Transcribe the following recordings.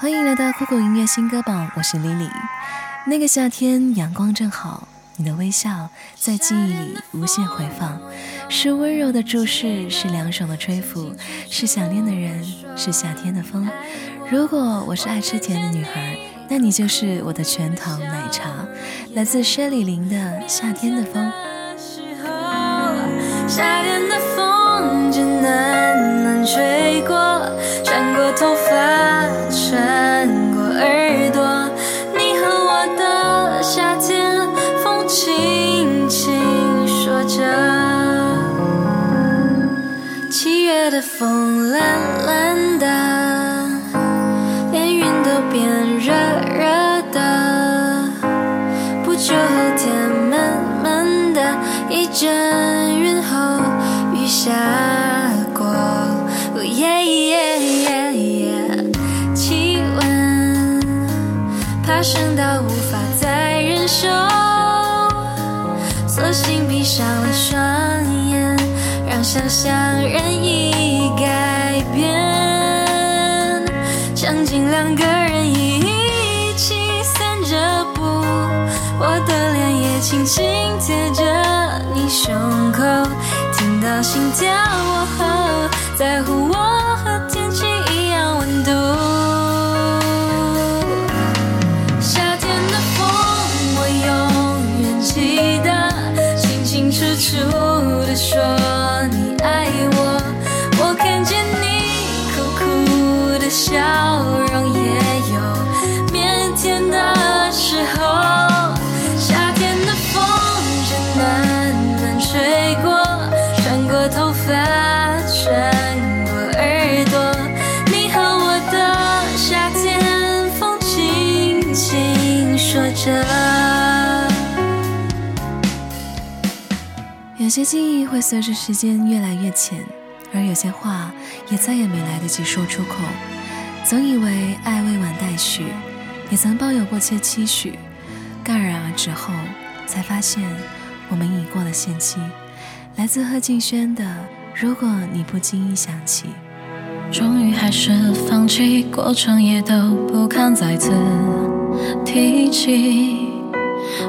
欢迎来到酷酷音乐新歌榜，我是 Lily。那个夏天，阳光正好，你的微笑在记忆里无限回放，是温柔的注视，是凉爽的吹拂，是想念的人，是夏天的风。如果我是爱吃甜的女孩，那你就是我的全糖奶茶。来自薛李林的《夏天的风》。夏天的风正暖暖吹过，爬升到无法再忍受，索性闭上了双眼，让想象任意改变，将近两个人一起散着步，我的脸也轻轻贴着你胸口，听到心跳后，在乎我和天。发，穿过耳朵。你和我的夏天，风轻轻说着。有些记忆会随着时间越来越浅，而有些话也再也没来得及说出口。总以为爱未完待续，也曾抱有过些期许，戛然而止后，才发现我们已过了限期。来自贺敬轩的《如果你不经意想起》。终于还是放弃，过程也都不堪再次提起。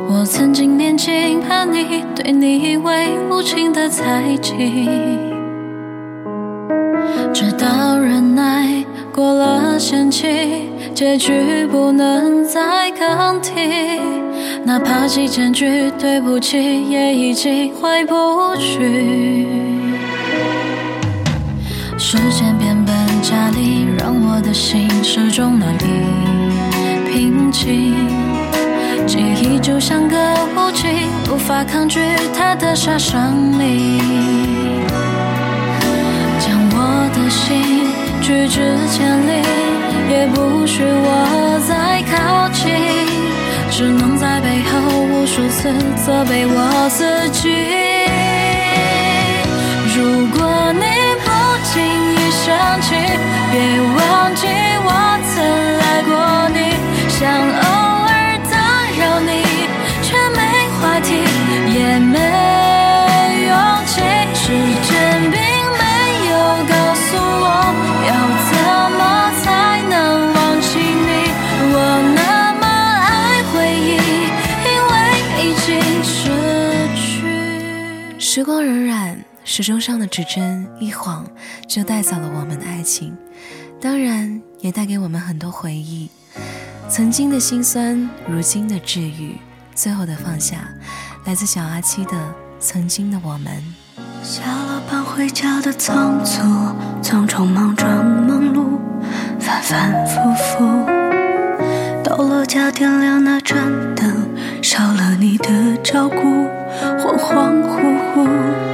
我曾经年轻叛逆，对你为无情的猜忌，直到忍耐过了限期，结局不能再更替。哪怕几千句对不起，也已经回不去。时间变本加厉，让我的心始终难以平静。记忆就像个武器，无法抗拒它的杀伤力，将我的心拒之千里，也不许我再靠近，只能在背后无数次责备我自己。如果你意想起，别忘记我曾爱过你，想偶尔打扰你，却没话题，也没勇气。时间并没有告诉我要怎么才能忘记你，我那么爱回忆，因为已经失去。时光荏苒，时钟上的指针一晃就带走了我们的爱情，当然也带给我们很多回忆。曾经的心酸，如今的治愈，最后的放下，来自小阿七的《曾经的我们》。下了班回家的仓促，匆匆忙装忙碌，反反复复。到了家点亮那盏灯，少了你的照顾，恍恍惚惚。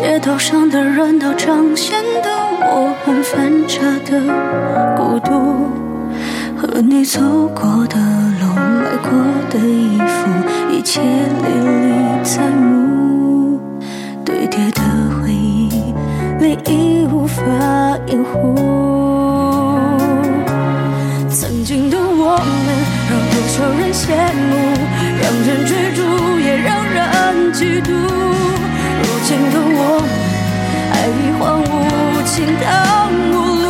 街头上的热闹彰显的我很反差的孤独，和你走过的路，买过的衣服，一切历历在目。堆叠的回忆，里已无法掩护。曾经的我们，让多少人羡慕，让人追逐，也让人嫉妒。间的我们，爱已荒芜，情到陌路。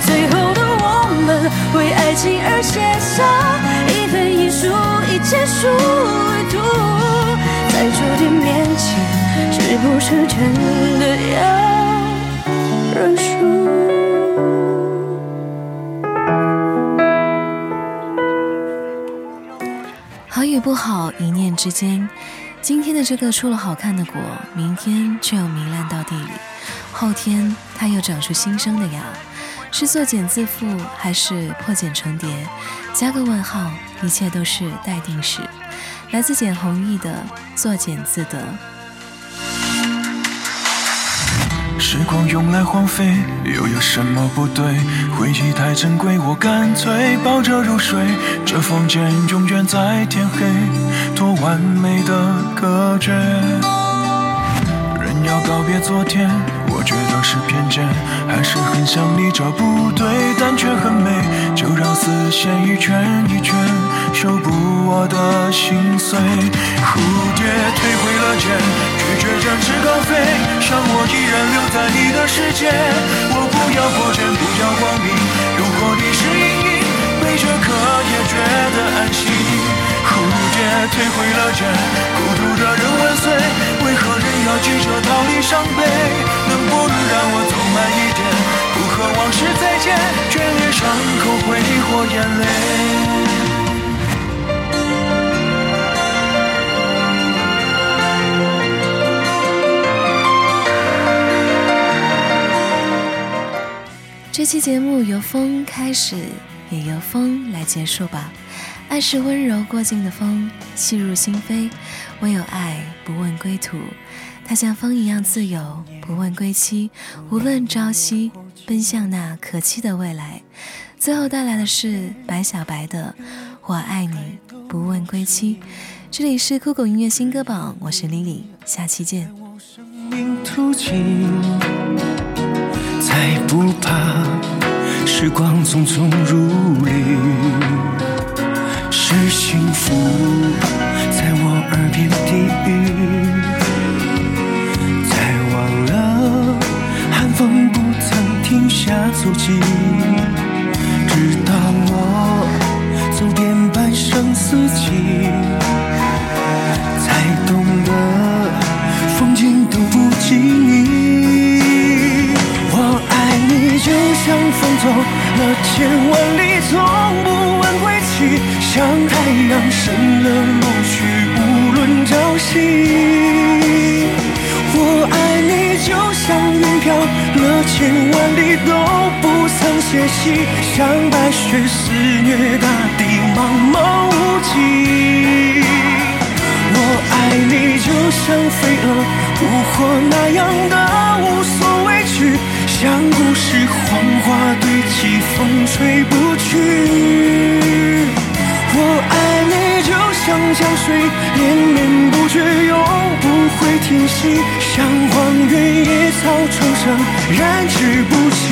最后的我们，为爱情而写下一份遗书，以结束旅途，在注定面前，是不是真的要认输？好与不好，一念之间。今天的这个出了好看的果，明天却又糜烂到地里，后天它又长出新生的芽。是作茧自缚，还是破茧成蝶？加个问号，一切都是待定时。来自简弘亦的《作茧自得》。时光用来荒废，又有什么不对？回忆太珍贵，我干脆抱着入睡。这房间永远在天黑，多完美的隔绝。人要告别昨天。我觉得是偏见，还是很想你这不对，但却很美。就让丝线一圈一圈，修补我的心碎。蝴蝶退回了茧，拒绝展翅高飞，让我依然留在你的世界。我不要破茧，不要光明，如果你是阴影，背着课也觉得安心。蝴蝶退回了茧，孤独的人万岁，为何人要急着逃离伤悲？能不能让我走慢一点，不和往事再见，眷恋伤口挥霍眼泪。期节目由风开始，也由风来结束吧。爱是温柔过境的风，细入心扉，唯有爱不问归途。它像风一样自由，不问归期，无论朝夕，奔向那可期的未来。最后带来的是白小白的《我爱你，不问归期》。这里是酷狗音乐新歌榜，我是 Lily，下期见。再不怕时光匆匆如旅，是幸福在我耳边低语。才忘了寒风不曾停下足迹，直到走了千万里，从不问归期，像太阳升了落去，无论朝夕。我爱你，就像云飘了千万里都不曾歇息，像白雪肆虐大地，茫茫无际。我爱你，就像飞蛾扑火那样的无所畏惧，像故事黄花堆积，风吹不去。我爱你，就像江水连绵不绝，永不会停息。像荒原野草重生，燃之不尽。